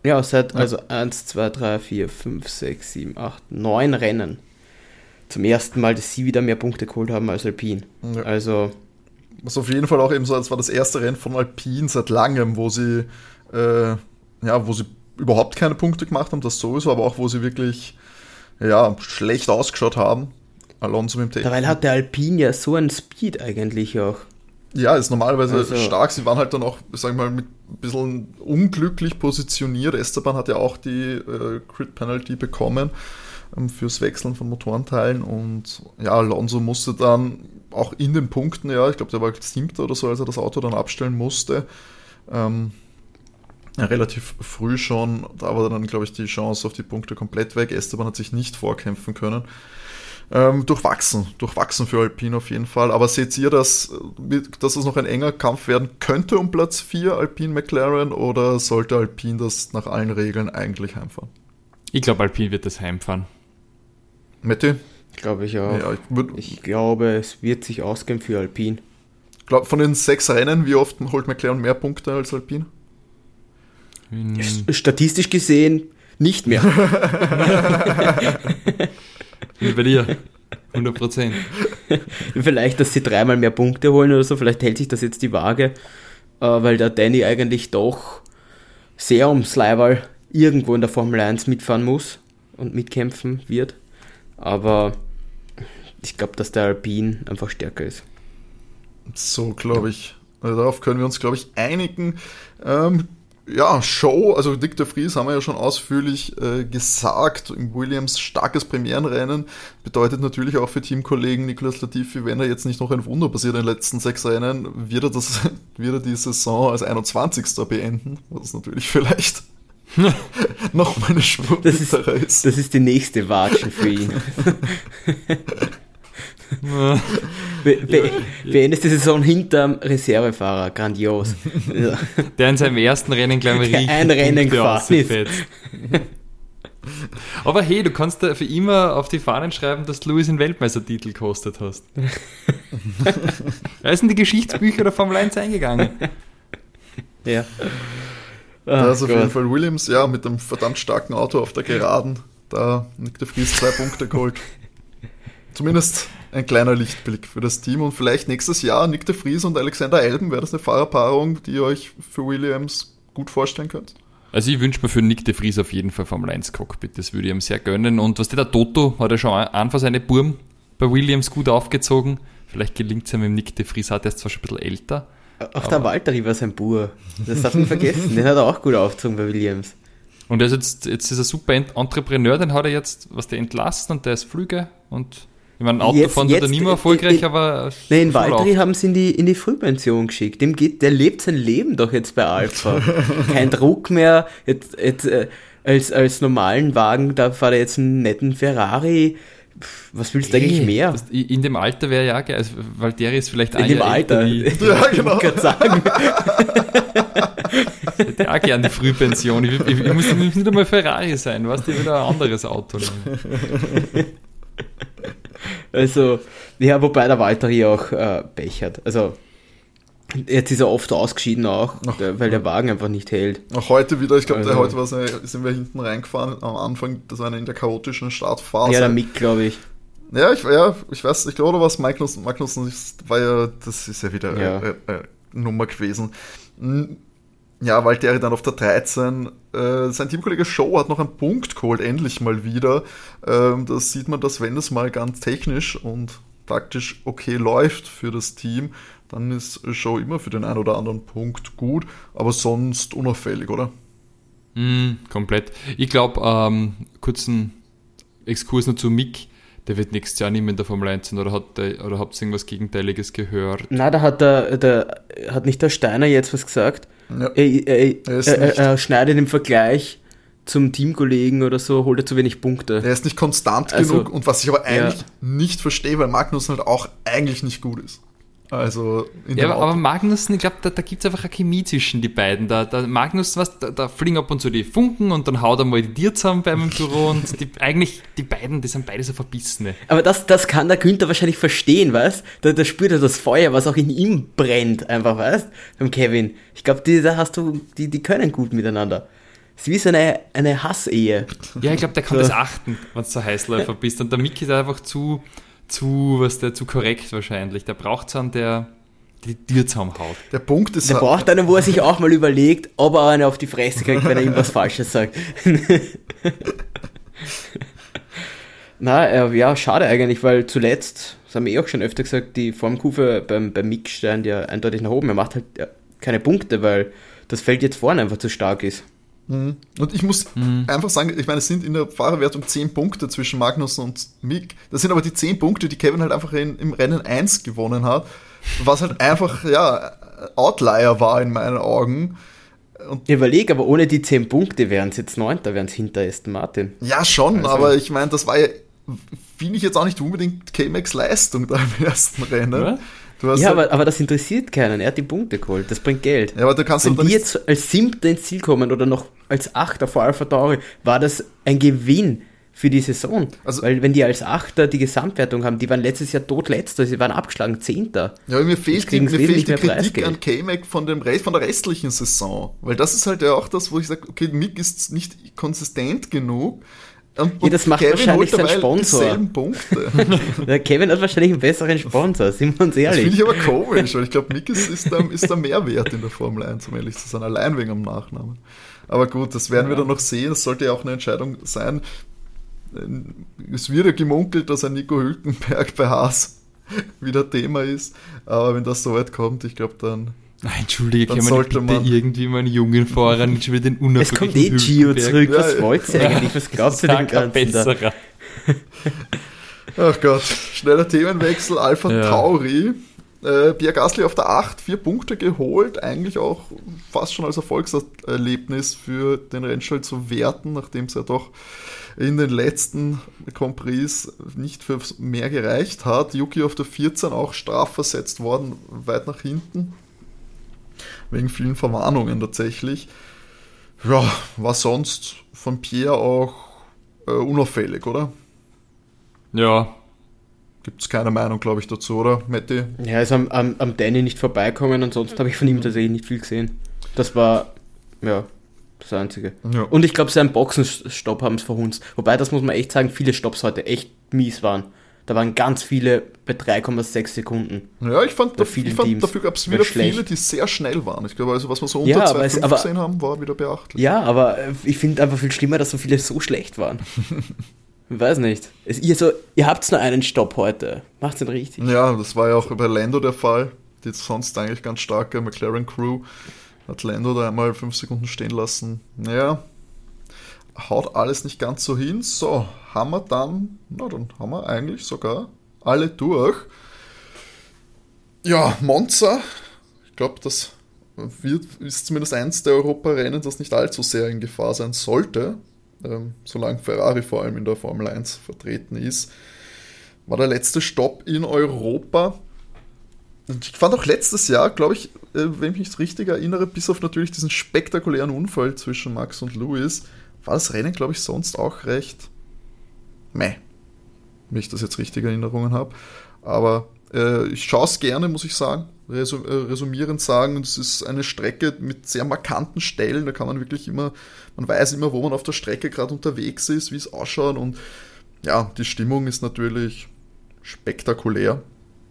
Ja, seit also 1, 2, 3, 4, 5, 6, 7, 8, 9 Rennen. Zum ersten Mal, dass sie wieder mehr Punkte geholt haben als Alpine. Ja. Also. Was auf jeden Fall auch eben so, es war das erste Rennen von Alpine seit langem, wo sie, äh, ja, wo sie überhaupt keine Punkte gemacht haben, das sowieso, aber auch wo sie wirklich, ja, schlecht ausgeschaut haben. Alonso mit dem. Dabei hat der Alpine ja so einen Speed eigentlich auch. Ja, ist normalerweise also, stark. Sie waren halt dann auch, sagen wir mal, mit ein bisschen unglücklich positioniert. Esteban hat ja auch die äh, Crit Penalty bekommen ähm, fürs Wechseln von Motorenteilen und ja, Alonso musste dann auch in den Punkten, ja, ich glaube, der war siebter oder so, als er das Auto dann abstellen musste. Ähm, ja, relativ früh schon, da war dann, glaube ich, die Chance auf die Punkte komplett weg. Esteban hat sich nicht vorkämpfen können ähm, durchwachsen, durchwachsen für Alpine auf jeden Fall. Aber seht ihr, dass, dass es noch ein enger Kampf werden könnte um Platz 4 Alpine McLaren oder sollte Alpine das nach allen Regeln eigentlich heimfahren? Ich glaube, Alpine wird das heimfahren. Mette? Glaube ich auch. Ja, ich, ich, glaube, es wird sich ausgehen für Alpine. Glaub, von den sechs Rennen, wie oft holt McLaren mehr Punkte als Alpine? Statistisch gesehen nicht mehr. Wie bei dir. 100 Prozent. vielleicht, dass sie dreimal mehr Punkte holen oder so. Vielleicht hält sich das jetzt die Waage, äh, weil der Danny eigentlich doch sehr ums Leihwahl irgendwo in der Formel 1 mitfahren muss und mitkämpfen wird. Aber ich glaube, dass der Alpine einfach stärker ist. So glaube ich. Darauf können wir uns, glaube ich, einigen. Ähm, ja, Show, also Dick de Vries haben wir ja schon ausführlich äh, gesagt, im Williams starkes Premierenrennen, bedeutet natürlich auch für Teamkollegen Nicolas Latifi, wenn er jetzt nicht noch ein Wunder passiert in den letzten sechs Rennen, wird er, das, wird er die Saison als 21. beenden, was natürlich vielleicht noch mal eine Spur das ist, ist. Das ist die nächste Watschen für ihn. Be be beendest die Saison hinterm Reservefahrer, grandios. Der in seinem ersten Rennen gleich mal richtig ein Rennen gefahren ist. Aber hey, du kannst da für immer auf die Fahnen schreiben, dass du Lewis einen Weltmeistertitel gekostet hast. da ist in die Geschichtsbücher der Formel 1 eingegangen. Ja. da ist auf Gott. jeden Fall Williams, ja, mit einem verdammt starken Auto auf der Geraden. Da Nick de Vries zwei Punkte geholt. Zumindest ein kleiner Lichtblick für das Team. Und vielleicht nächstes Jahr Nick de Vries und Alexander Elben, wäre das eine Fahrerpaarung, die ihr euch für Williams gut vorstellen könnt? Also ich wünsche mir für Nick de Vries auf jeden Fall Formel 1 Cockpit, das würde ich ihm sehr gönnen. Und was der Toto hat ja schon einfach seine Burm bei Williams gut aufgezogen. Vielleicht gelingt es ihm mit Nick de Vries, hat er ist zwar schon ein bisschen älter. Auch der Walter war sein Bur. Das darf man vergessen. Den hat er auch gut aufgezogen bei Williams. Und er ist jetzt, jetzt ist er super Entrepreneur, den hat er jetzt, was der entlassen und der ist Flüge und ich meine, Autofahren wird er nicht mehr erfolgreich, in, aber. Nein, in Valtteri haben sie in die, in die Frühpension geschickt. Dem geht, der lebt sein Leben doch jetzt bei Alpha. Kein Druck mehr. Jetzt, jetzt, äh, als, als normalen Wagen, da fahrt er jetzt einen netten Ferrari. Was willst du hey, eigentlich mehr? Das, in dem Alter wäre ja geil. Also Valtteri ist vielleicht ein In dem Jahr Alter. Wie, ja, genau. Ich sagen. ich hätte auch gerne die Frühpension. Ich, ich, ich, muss nicht einmal Ferrari sein, was? Ich wieder ein anderes Auto nehmen. Also, ja, wobei der Walter hier auch äh, Pech hat. Also, jetzt ist er oft ausgeschieden auch, Ach, weil der Wagen einfach nicht hält. Auch heute wieder, ich glaube, also, heute war sind wir hinten reingefahren am Anfang, das war eine in der chaotischen Startphase. Ja, der Mick, glaube ich. Ja, ich, ja, ich weiß, ich glaube, was Magnussen, Magnussen war ja, das ist ja wieder ja. Äh, äh, Nummer gewesen. Ja, Valtteri dann auf der 13. Äh, sein Teamkollege Show hat noch einen Punkt geholt, endlich mal wieder. Ähm, da sieht man, dass wenn es mal ganz technisch und taktisch okay läuft für das Team, dann ist Show immer für den einen oder anderen Punkt gut, aber sonst unauffällig, oder? Mm, komplett. Ich glaube, ähm, kurzen Exkurs noch zu Mick der wird nächstes Jahr nicht mehr in der Formel 1 sein oder, hat der, oder habt ihr irgendwas Gegenteiliges gehört? Nein, da hat, der, der, hat nicht der Steiner jetzt was gesagt. Ja. Er, er, er, er, schneidet im Vergleich zum Teamkollegen oder so, holt er zu wenig Punkte. Er ist nicht konstant also, genug und was ich aber eigentlich ja. nicht verstehe, weil Magnussen halt auch eigentlich nicht gut ist. Also ja, aber, aber Magnussen, ich glaube, da, da gibt es einfach eine Chemie zwischen die beiden. Da, da Magnussen, was, da, da, fliegen ab und zu die Funken und dann haut er mal die Tier zusammen beim Büro und die, eigentlich, die beiden, die sind beide so verbissene. Aber das, das kann der Günther wahrscheinlich verstehen, weißt da, da spürt er das Feuer, was auch in ihm brennt, einfach, weißt beim Kevin. Ich glaube, die, da hast du, die, die können gut miteinander. Es ist wie so eine, eine Hassehe. Ja, ich glaube, der kann so. das achten, wenn du so Heißläufer bist. Und der Mickey ist einfach zu, zu, was der, zu korrekt wahrscheinlich. Der braucht einen, der die Tür zusammenhaut. Der Punkt ist. Der braucht einen, wo er sich auch mal überlegt, ob er eine auf die Fresse kriegt, wenn er ihm was Falsches sagt. Na, äh, ja, schade eigentlich, weil zuletzt, das haben wir eh auch schon öfter gesagt, die Formkurve beim, beim Mick stand ja eindeutig nach oben. Er macht halt keine Punkte, weil das Feld jetzt vorne einfach zu stark ist. Mhm. Und ich muss mhm. einfach sagen, ich meine, es sind in der Fahrerwertung 10 Punkte zwischen Magnussen und Mick. Das sind aber die 10 Punkte, die Kevin halt einfach in, im Rennen 1 gewonnen hat, was halt einfach, ja, Outlier war in meinen Augen. Und ich überlege, aber ohne die 10 Punkte wären es jetzt 9, da wären es hinter Aston Martin. Ja, schon, also. aber ich meine, das war ja, finde ich jetzt auch nicht unbedingt K-Max Leistung da im ersten Rennen. Ja? Ja, halt aber, aber das interessiert keinen. Er hat die Punkte geholt. Das bringt Geld. Ja, aber du kannst Wenn die jetzt als Siebter ins Ziel kommen oder noch als Achter vor Alpha Tauri, war das ein Gewinn für die Saison. Also, Weil wenn die als Achter die Gesamtwertung haben, die waren letztes Jahr totletzter, sie waren abgeschlagen Zehnter. Ja, mir fehlt, die, mir fehlt die Kritik an K-Mac von, dem von der restlichen Saison. Weil das ist halt ja auch das, wo ich sage, okay, Mick ist nicht konsistent genug. Und, ja, das macht Kevin wahrscheinlich sein Sponsor. Der Kevin hat wahrscheinlich einen besseren Sponsor, sind wir uns ehrlich. Das finde ich aber komisch, weil ich glaube, Mick ist, ist, da, ist da mehr wert in der Formel 1, um ehrlich zu sein, allein wegen dem Nachnamen. Aber gut, das werden ja. wir dann noch sehen. Das sollte ja auch eine Entscheidung sein. Es wird ja gemunkelt, dass ein Nico Hülkenberg bei Haas wieder Thema ist. Aber wenn das so weit kommt, ich glaube, dann Entschuldige, kann man bitte man irgendwie mal einen jungen Fahrer nicht schon wieder den Es kommt eh Gio zurück, was ja, wollt ihr eigentlich? Was glaubst du denn ganzen besserer. Ach Gott, schneller Themenwechsel, Alpha ja. Tauri. Äh, Pierre Gasly auf der 8, vier Punkte geholt, eigentlich auch fast schon als Erfolgserlebnis für den Rennstall zu werten, nachdem es ja doch in den letzten Grand Prix nicht für mehr gereicht hat. Yuki auf der 14 auch strafversetzt worden, weit nach hinten. Wegen vielen Verwarnungen tatsächlich. Ja, war sonst von Pierre auch äh, unauffällig, oder? Ja. Gibt es keine Meinung, glaube ich, dazu, oder, Matti? Ja, ist am, am, am Danny nicht vorbeikommen, ansonsten habe ich von ihm tatsächlich nicht viel gesehen. Das war, ja, das Einzige. Ja. Und ich glaube, seinen Boxenstopp haben es verhunzt. Wobei, das muss man echt sagen, viele Stops heute echt mies waren. Da waren ganz viele bei 3,6 Sekunden. Ja, ich fand, da, ich fand dafür gab es wieder viele, die sehr schnell waren. Ich glaube, also was wir so unter ja, 2,5 gesehen haben, war wieder beachtlich. Ja, aber ich finde einfach viel schlimmer, dass so viele so schlecht waren. Ich weiß nicht. Es, ihr, so, ihr habt nur einen Stopp heute. Macht's den richtig. Ja, das war ja auch bei Lando der Fall. Die sonst eigentlich ganz starke McLaren Crew. Hat Lando da einmal fünf Sekunden stehen lassen. Naja, haut alles nicht ganz so hin. So, haben wir dann, na dann haben wir eigentlich sogar alle durch. Ja, Monza, ich glaube, das wird, ist zumindest eins der Europarennen, das nicht allzu sehr in Gefahr sein sollte, ähm, solange Ferrari vor allem in der Formel 1 vertreten ist. War der letzte Stopp in Europa. Ich fand auch letztes Jahr, glaube ich, äh, wenn ich mich richtig erinnere, bis auf natürlich diesen spektakulären Unfall zwischen Max und Lewis, war das Rennen, glaube ich, sonst auch recht meh. Wenn ich das jetzt richtige Erinnerungen habe. Aber äh, ich schaue es gerne, muss ich sagen. Resum, äh, resumierend sagen, es ist eine Strecke mit sehr markanten Stellen. Da kann man wirklich immer, man weiß immer, wo man auf der Strecke gerade unterwegs ist, wie es ausschaut. Und ja, die Stimmung ist natürlich spektakulär.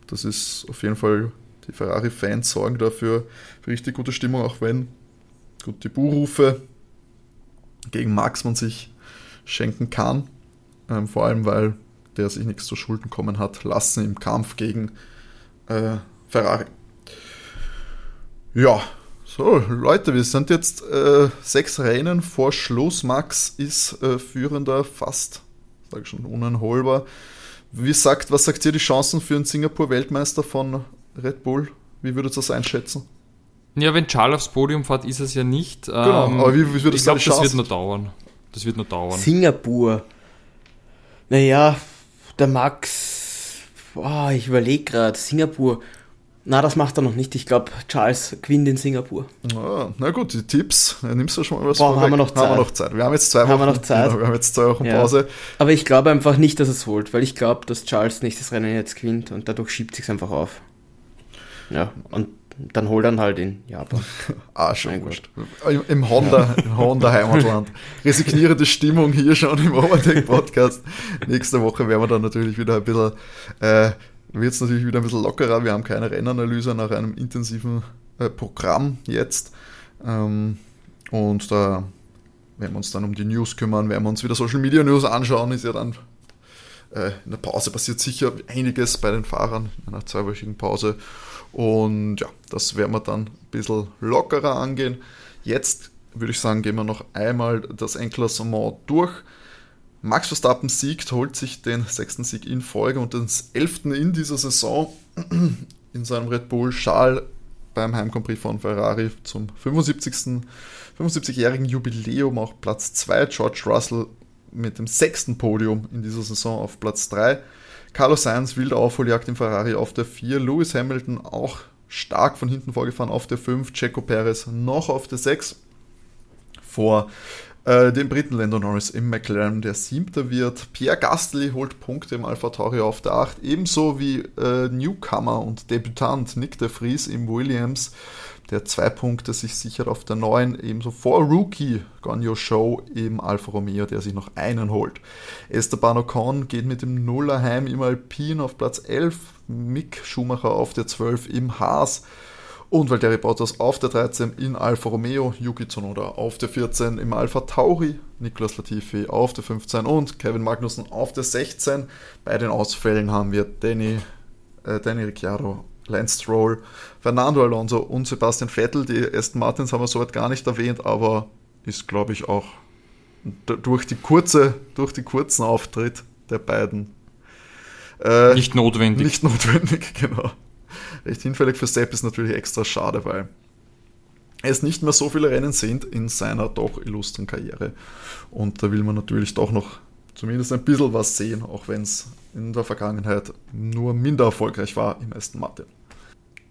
Das ist auf jeden Fall, die Ferrari-Fans sorgen dafür für richtig gute Stimmung, auch wenn gut die Buhrufe gegen Max man sich schenken kann. Ähm, vor allem, weil der sich nichts zu Schulden kommen hat lassen im Kampf gegen äh, Ferrari. Ja, so Leute, wir sind jetzt äh, sechs Rennen vor Schluss. Max ist äh, führender, fast, sage ich schon, uneinholbar. Wie sagt, was sagt ihr die Chancen für einen Singapur-Weltmeister von Red Bull? Wie würdet ihr das einschätzen? Ja, wenn Charles aufs Podium fährt, ist es ja nicht. Genau, ähm, aber wie, wie wird das Ich glaube, das wird noch dauern. Das wird noch dauern. Singapur. Naja, der Max. Oh, ich überlege gerade. Singapur. Na, das macht er noch nicht. Ich glaube, Charles gewinnt in Singapur. Ah, na gut, die Tipps. Nimmst du schon mal was Boah, Haben wir noch Zeit? Haben wir noch Zeit. Wir haben jetzt zwei Wochen. Haben wir noch Zeit? Genau, wir haben jetzt zwei Wochen ja. Pause. Aber ich glaube einfach nicht, dass es holt, weil ich glaube, dass Charles nächstes Rennen jetzt gewinnt und dadurch schiebt sich einfach auf. Ja, und dann holt er halt in Japan. ah, schon wurscht. Im, Honda, im Honda Heimatland. Resignierende Stimmung hier schon im Overtake Podcast. Nächste Woche werden wir dann natürlich wieder ein bisschen äh, wird es natürlich wieder ein bisschen lockerer. Wir haben keine Rennanalyse nach einem intensiven äh, Programm jetzt. Ähm, und da werden wir uns dann um die News kümmern, werden wir uns wieder Social Media News anschauen. Ist ja dann äh, in der Pause passiert sicher einiges bei den Fahrern in einer zweiwöchigen Pause. Und ja, das werden wir dann ein bisschen lockerer angehen. Jetzt würde ich sagen, gehen wir noch einmal das Enklassement durch. Max Verstappen siegt, holt sich den sechsten Sieg in Folge und den elften in dieser Saison in seinem Red Bull Schal beim Heim von Ferrari zum 75. 75-jährigen Jubiläum auch Platz 2. George Russell mit dem sechsten Podium in dieser Saison auf Platz 3. Carlos Sainz wilde Aufholjagd im Ferrari auf der 4. Lewis Hamilton auch stark von hinten vorgefahren auf der 5. Checo Perez noch auf der 6. Vor äh, den Briten Lando Norris im McLaren, der siebter wird. Pierre Gasly holt Punkte im Alpha Tauri auf der 8, ebenso wie äh, Newcomer und Debütant Nick de Vries im Williams, der zwei Punkte sich sichert auf der 9, ebenso vor Rookie Gonyo Show im Alfa Romeo, der sich noch einen holt. Esteban Ocon geht mit dem Nuller heim im Alpine auf Platz 11, Mick Schumacher auf der 12 im Haas. Und Valtteri Bottas auf der 13 in Alfa Romeo, Yuki Tsunoda auf der 14 im Alfa Tauri, Nicolas Latifi auf der 15 und Kevin Magnussen auf der 16. Bei den Ausfällen haben wir Danny, äh, Danny Ricciardo Lance Stroll, Fernando Alonso und Sebastian Vettel. Die Aston Martins haben wir soweit gar nicht erwähnt, aber ist, glaube ich, auch durch, die kurze, durch die kurzen Auftritt der beiden äh, nicht notwendig. Nicht notwendig, genau. Recht hinfällig für Sepp ist natürlich extra schade, weil es nicht mehr so viele Rennen sind in seiner doch illustren Karriere. Und da will man natürlich doch noch zumindest ein bisschen was sehen, auch wenn es in der Vergangenheit nur minder erfolgreich war im ersten Martin.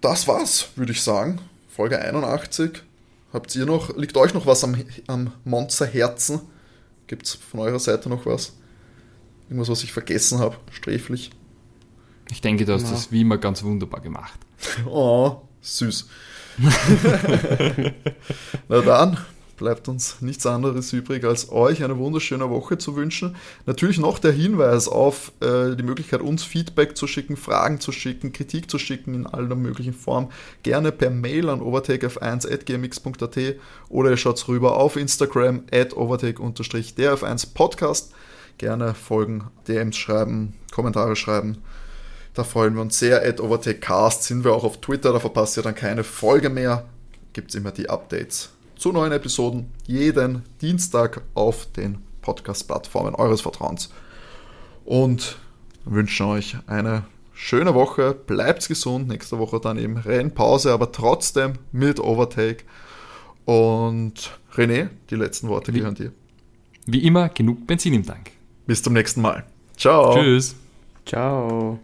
Das war's, würde ich sagen. Folge 81. Habt ihr noch, liegt euch noch was am, am Monster Herzen? Gibt es von eurer Seite noch was? Irgendwas, was ich vergessen habe, sträflich? Ich denke, du hast ja. das wie immer ganz wunderbar gemacht. Oh, süß. Na dann, bleibt uns nichts anderes übrig, als euch eine wunderschöne Woche zu wünschen. Natürlich noch der Hinweis auf äh, die Möglichkeit, uns Feedback zu schicken, Fragen zu schicken, Kritik zu schicken in aller möglichen Form. Gerne per Mail an overtakef1.gmx.at oder ihr schaut rüber auf Instagram at overtake-derf1podcast. Gerne folgen, DMs schreiben, Kommentare schreiben. Da freuen wir uns sehr. At OvertakeCast sind wir auch auf Twitter, da verpasst ihr dann keine Folge mehr. Gibt es immer die Updates zu neuen Episoden jeden Dienstag auf den Podcast-Plattformen eures Vertrauens. Und wünschen euch eine schöne Woche. Bleibt gesund. Nächste Woche dann eben Rennpause, aber trotzdem mit Overtake. Und René, die letzten Worte gehören dir. Wie immer, genug Benzin im Tank. Bis zum nächsten Mal. Ciao. Tschüss. Ciao.